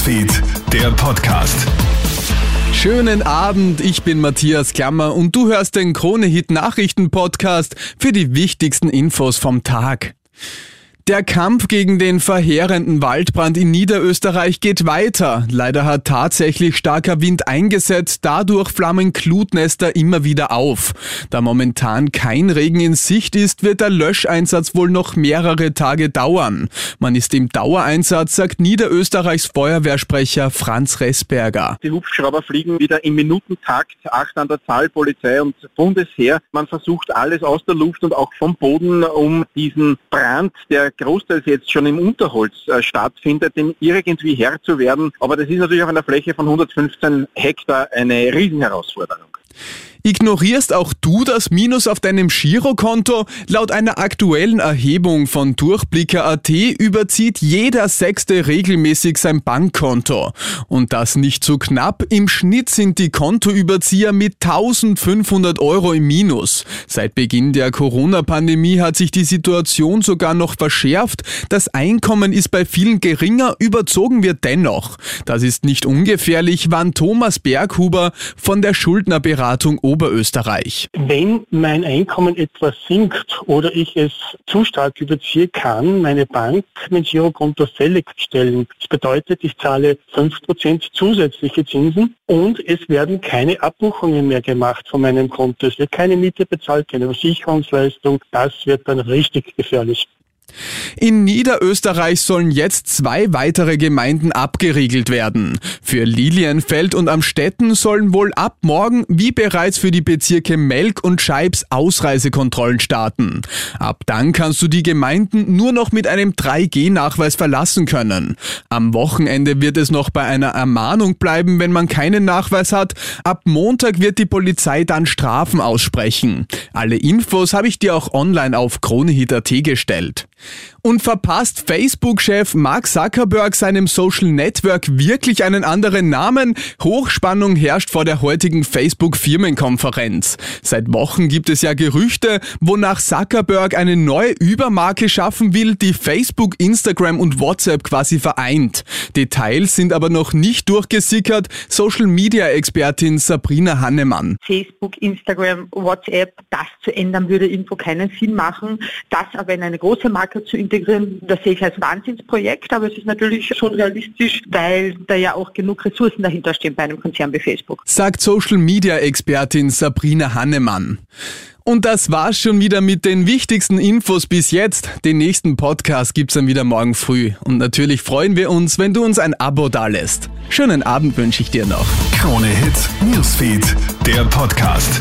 Newsfeed, der Podcast. Schönen Abend, ich bin Matthias Klammer und du hörst den Krone-Hit Nachrichten Podcast für die wichtigsten Infos vom Tag. Der Kampf gegen den verheerenden Waldbrand in Niederösterreich geht weiter. Leider hat tatsächlich starker Wind eingesetzt, dadurch flammen Glutnester immer wieder auf. Da momentan kein Regen in Sicht ist, wird der Löscheinsatz wohl noch mehrere Tage dauern. Man ist im Dauereinsatz, sagt Niederösterreichs Feuerwehrsprecher Franz Ressberger. Die Hubschrauber fliegen wieder im Minutentakt, acht an der Zahl, Polizei und Bundesheer. Man versucht alles aus der Luft und auch vom Boden, um diesen Brand, der großteils jetzt schon im Unterholz äh, stattfindet, dem irgendwie Herr zu werden. Aber das ist natürlich auf einer Fläche von 115 Hektar eine Riesenherausforderung. Ignorierst auch du das Minus auf deinem Girokonto? Laut einer aktuellen Erhebung von Durchblicker.at überzieht jeder Sechste regelmäßig sein Bankkonto. Und das nicht zu so knapp. Im Schnitt sind die Kontoüberzieher mit 1500 Euro im Minus. Seit Beginn der Corona-Pandemie hat sich die Situation sogar noch verschärft. Das Einkommen ist bei vielen geringer, überzogen wird dennoch. Das ist nicht ungefährlich, wann Thomas Berghuber von der Schuldnerberatung Oberösterreich. Wenn mein Einkommen etwas sinkt oder ich es zu stark überziehe, kann meine Bank mein Girokonto fällig stellen. Das bedeutet, ich zahle 5% zusätzliche Zinsen und es werden keine Abbuchungen mehr gemacht von meinem Konto. Es wird keine Miete bezahlt, keine Versicherungsleistung. Das wird dann richtig gefährlich. In Niederösterreich sollen jetzt zwei weitere Gemeinden abgeriegelt werden. Für Lilienfeld und Amstetten sollen wohl ab morgen, wie bereits für die Bezirke Melk und Scheibs, Ausreisekontrollen starten. Ab dann kannst du die Gemeinden nur noch mit einem 3G-Nachweis verlassen können. Am Wochenende wird es noch bei einer Ermahnung bleiben, wenn man keinen Nachweis hat. Ab Montag wird die Polizei dann Strafen aussprechen. Alle Infos habe ich dir auch online auf kronehit.at gestellt. Und verpasst Facebook-Chef Mark Zuckerberg seinem Social Network wirklich einen anderen Namen? Hochspannung herrscht vor der heutigen Facebook-Firmenkonferenz. Seit Wochen gibt es ja Gerüchte, wonach Zuckerberg eine neue Übermarke schaffen will, die Facebook, Instagram und WhatsApp quasi vereint. Details sind aber noch nicht durchgesickert. Social-Media-Expertin Sabrina Hannemann. Facebook, Instagram, WhatsApp, das zu ändern würde irgendwo keinen Sinn machen. Das aber in eine große Marke zu integrieren, das sehe ich als Wahnsinnsprojekt, aber es ist natürlich schon realistisch, weil da ja auch genug Ressourcen dahinter stehen bei einem Konzern wie Facebook. Sagt Social Media Expertin Sabrina Hannemann. Und das war's schon wieder mit den wichtigsten Infos bis jetzt. Den nächsten Podcast gibt's dann wieder morgen früh. Und natürlich freuen wir uns, wenn du uns ein Abo dalässt. Schönen Abend wünsche ich dir noch. Krone Hits, Newsfeed, der Podcast.